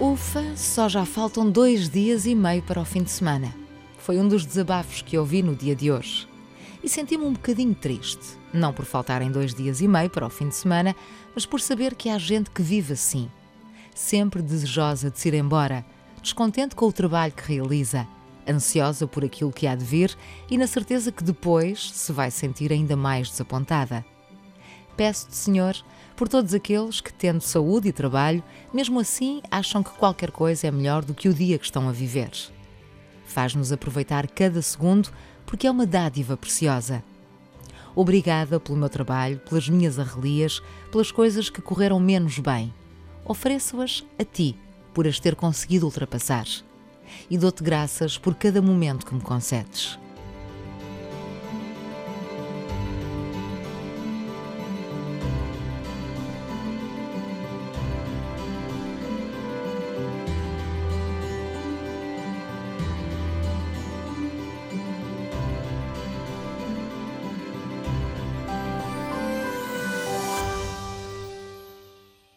Ufa, só já faltam dois dias e meio para o fim de semana. Foi um dos desabafos que ouvi no dia de hoje. E senti-me um bocadinho triste. Não por faltarem dois dias e meio para o fim de semana, mas por saber que há gente que vive assim. Sempre desejosa de se ir embora, descontente com o trabalho que realiza, ansiosa por aquilo que há de vir e na certeza que depois se vai sentir ainda mais desapontada. Peço-te, Senhor, por todos aqueles que, tendo saúde e trabalho, mesmo assim acham que qualquer coisa é melhor do que o dia que estão a viver. Faz-nos aproveitar cada segundo porque é uma dádiva preciosa. Obrigada pelo meu trabalho, pelas minhas arrelias, pelas coisas que correram menos bem. Ofereço-as a ti por as ter conseguido ultrapassar. E dou-te graças por cada momento que me concedes.